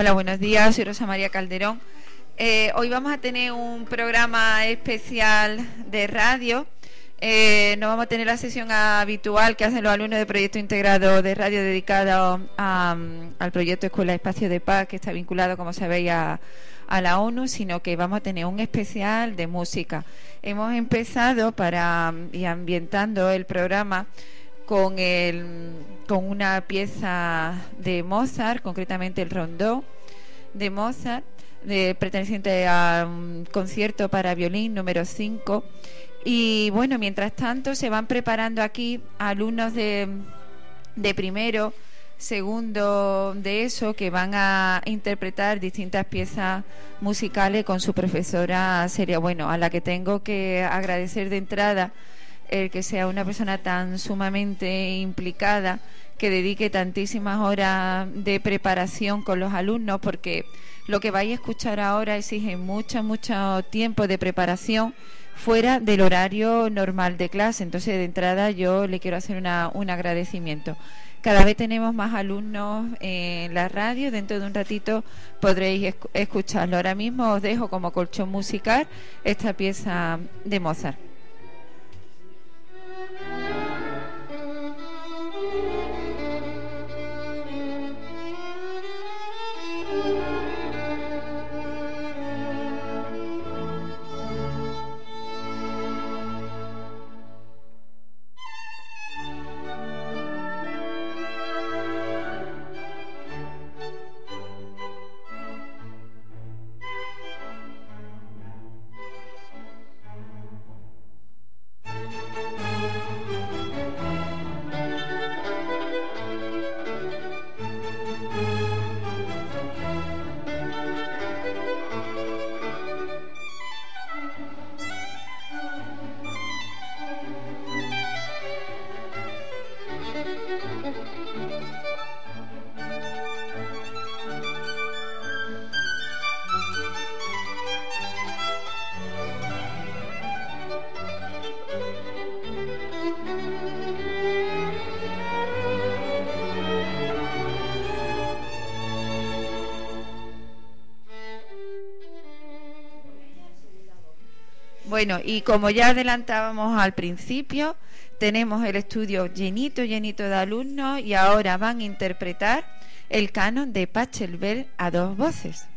Hola, buenos días. Soy Rosa María Calderón. Eh, hoy vamos a tener un programa especial de radio. Eh, no vamos a tener la sesión habitual que hacen los alumnos de proyecto integrado de radio dedicado al proyecto Escuela Espacio de Paz, que está vinculado, como sabéis, a, a la ONU, sino que vamos a tener un especial de música. Hemos empezado para y ambientando el programa con, el, con una pieza de Mozart, concretamente el rondó de Mozart, de, perteneciente a un concierto para violín número 5. Y bueno, mientras tanto se van preparando aquí alumnos de, de primero, segundo de eso, que van a interpretar distintas piezas musicales con su profesora sería bueno, a la que tengo que agradecer de entrada el que sea una persona tan sumamente implicada, que dedique tantísimas horas de preparación con los alumnos, porque lo que vais a escuchar ahora exige mucho, mucho tiempo de preparación fuera del horario normal de clase. Entonces, de entrada, yo le quiero hacer una, un agradecimiento. Cada vez tenemos más alumnos en la radio. Dentro de un ratito podréis escucharlo. Ahora mismo os dejo como colchón musical esta pieza de Mozart. Bueno, y como ya adelantábamos al principio, tenemos el estudio llenito, llenito de alumnos y ahora van a interpretar el canon de Pachelbel a dos voces.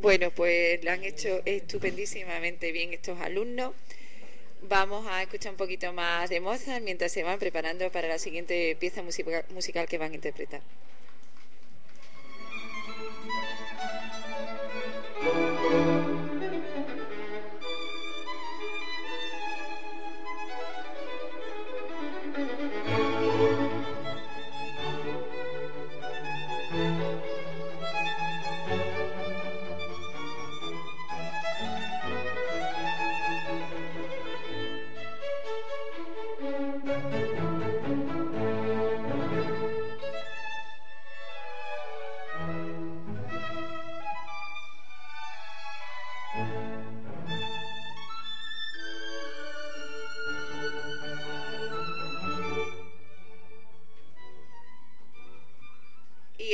Bueno, pues lo han hecho estupendísimamente bien estos alumnos. Vamos a escuchar un poquito más de Mozart mientras se van preparando para la siguiente pieza musical que van a interpretar.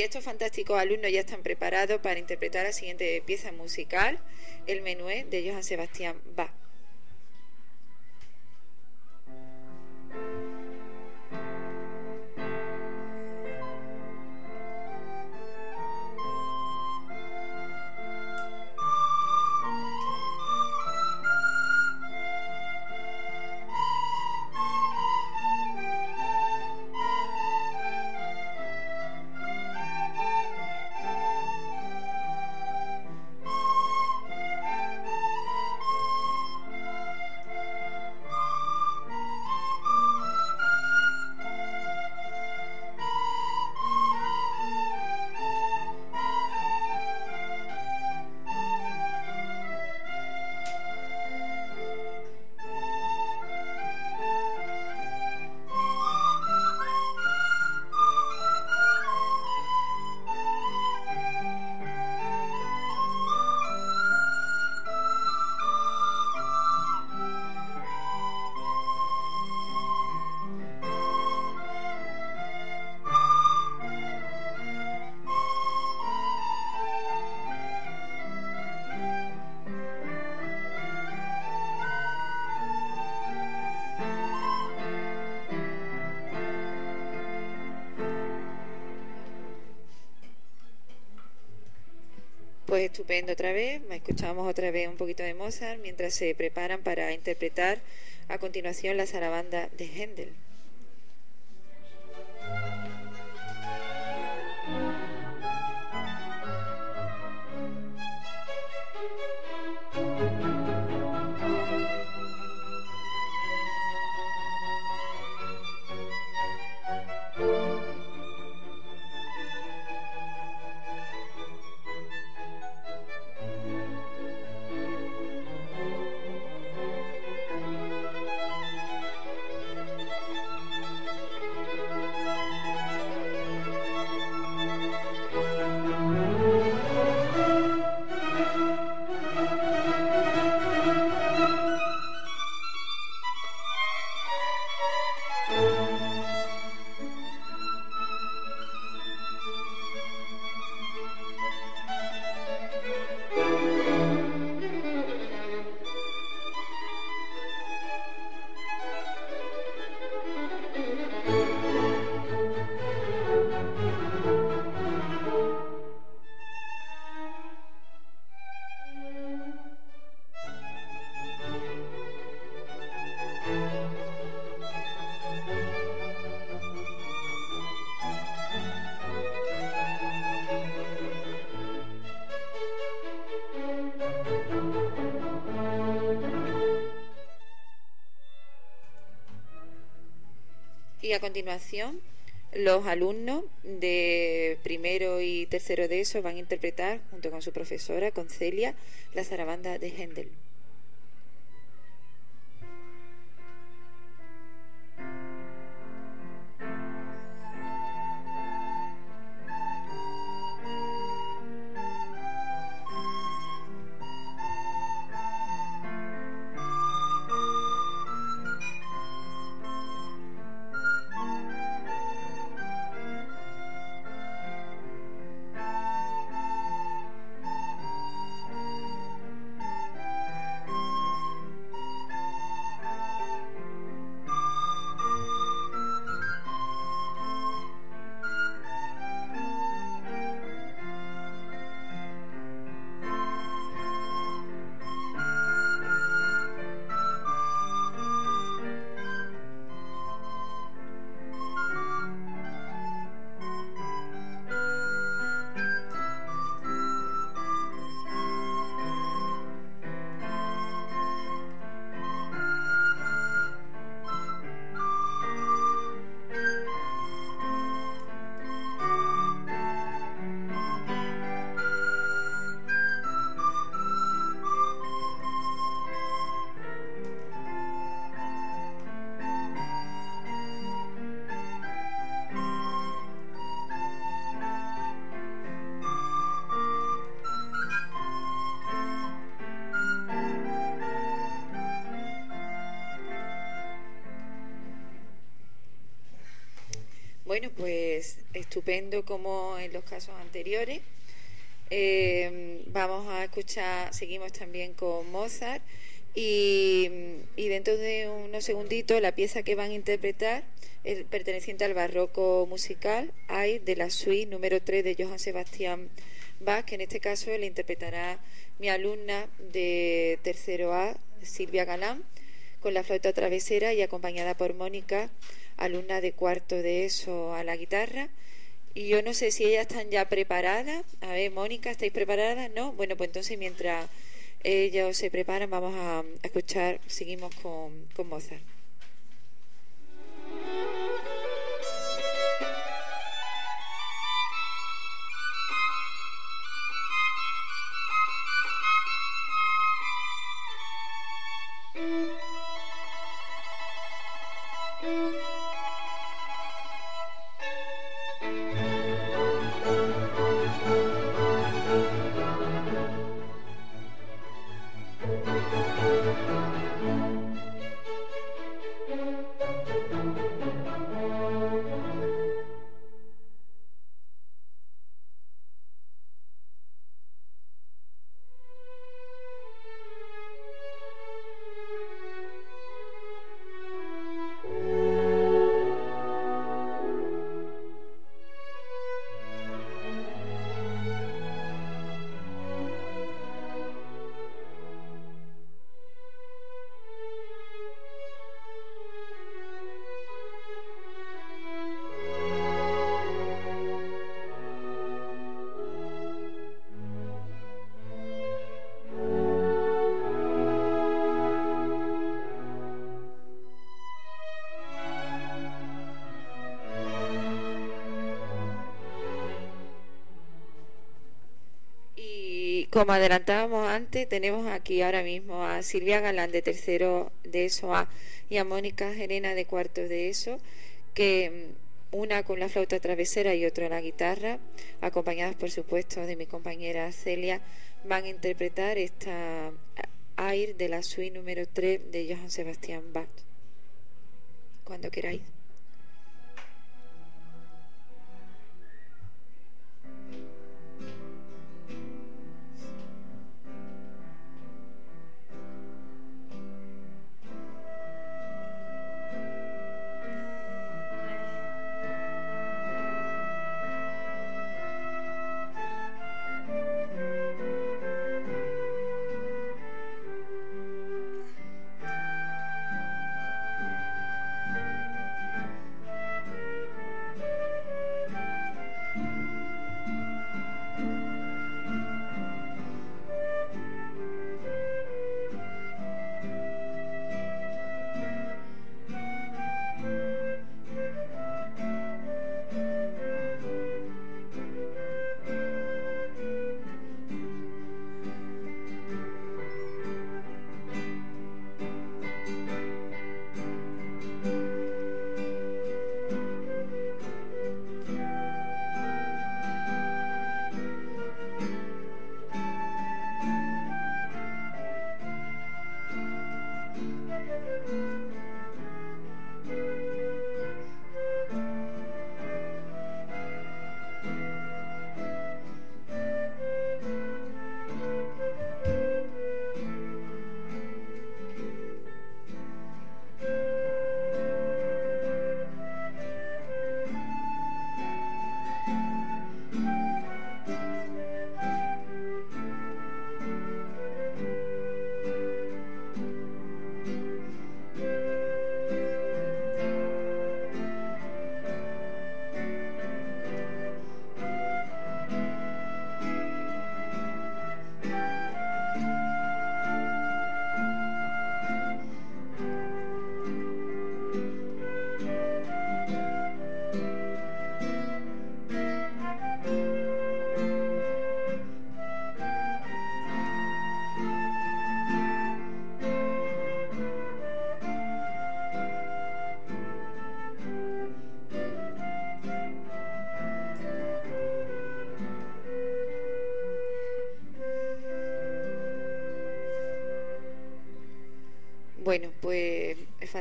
Estos fantásticos alumnos ya están preparados para interpretar la siguiente pieza musical, el menué de Johann Sebastián Bach. Pues estupendo otra vez, escuchamos otra vez un poquito de Mozart mientras se preparan para interpretar a continuación la zarabanda de Händel. Y a continuación, los alumnos de primero y tercero de eso van a interpretar, junto con su profesora, con Celia, la zarabanda de Händel. Bueno, pues estupendo como en los casos anteriores. Eh, vamos a escuchar, seguimos también con Mozart y, dentro de unos segunditos la pieza que van a interpretar es perteneciente al barroco musical, hay de la suite número 3 de Johann Sebastián Bach, que en este caso le interpretará mi alumna de tercero A, Silvia Galán, con la flauta travesera y acompañada por Mónica, alumna de cuarto de eso a la guitarra. Y yo no sé si ellas están ya preparadas. A ver, Mónica, ¿estáis preparadas? ¿No? Bueno, pues entonces mientras ellos se preparan, vamos a, escuchar, seguimos con, con Mozart. Como adelantábamos antes, tenemos aquí ahora mismo a Silvia Galán de tercero de ESO A y a Mónica Gerena de cuarto de ESO, que mm, una con la flauta travesera y otra la guitarra, acompañadas por supuesto de mi compañera Celia, van a interpretar esta air de la suite número 3 de Johann Sebastian Bach. Cuando queráis.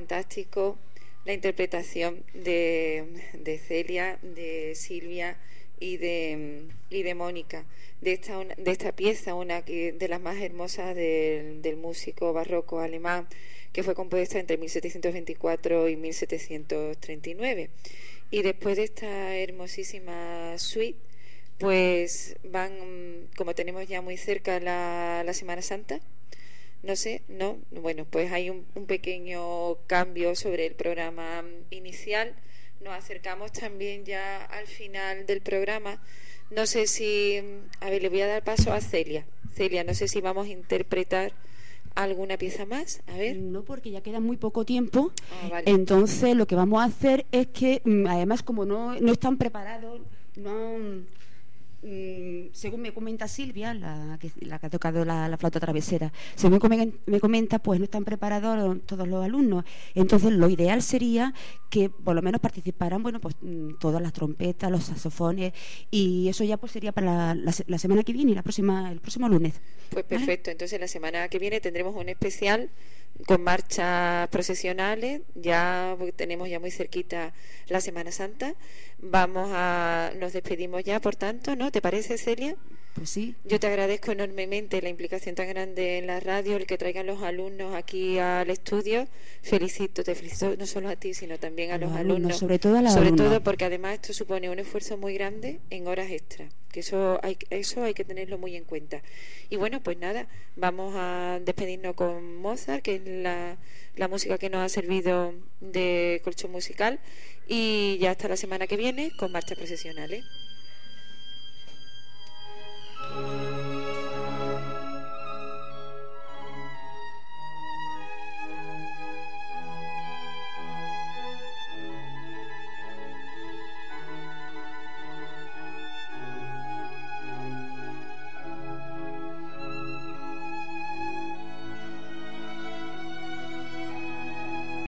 Fantástico la interpretación de, de Celia, de Silvia y de, y de Mónica, de esta, de esta pieza, una de las más hermosas del, músico barroco alemán, que fue compuesta entre 1724 y 1739. Y después de esta hermosísima suite, pues van, como tenemos ya muy cerca la Semana Santa, no sé, no, bueno, pues hay un, un, pequeño cambio sobre el programa inicial. Nos acercamos también ya al final del programa. No sé si, a ver, le voy a dar paso a Celia. Celia, no sé si vamos a interpretar alguna pieza más? A ver. No, porque ya queda muy poco tiempo. Ah, Entonces, lo que vamos a hacer es que, mm, además, como no, no están preparados, no Mm, según me comenta Silvia, la que, la que ha tocado la, flauta travesera, según me comenta, pues no están preparados todos los alumnos. Entonces, lo ideal sería que por lo menos participaran, bueno, pues mm, todas las trompetas, los saxofones, y eso ya pues sería para la, semana que viene, la próxima, el próximo lunes. Pues perfecto, entonces la semana que viene tendremos un especial con marchas procesionales, ya tenemos ya muy cerquita la Semana Santa. Vamos a, nos despedimos ya, por tanto, ¿no? ¿Te parece, Celia? Pues sí. Yo te agradezco enormemente la implicación tan grande en la radio, el que traigan los alumnos aquí al estudio. Felicito, te felicito no solo a ti, sino también a, los, alumnos, Sobre todo a la Sobre todo porque además esto supone un esfuerzo muy grande en horas extras, que eso hay, eso hay que tenerlo muy en cuenta. Y bueno, pues nada, vamos a despedirnos con Mozart, que es la, la música que nos ha servido de colchón musical, y ya hasta la semana que viene con marchas procesionales. Thank you.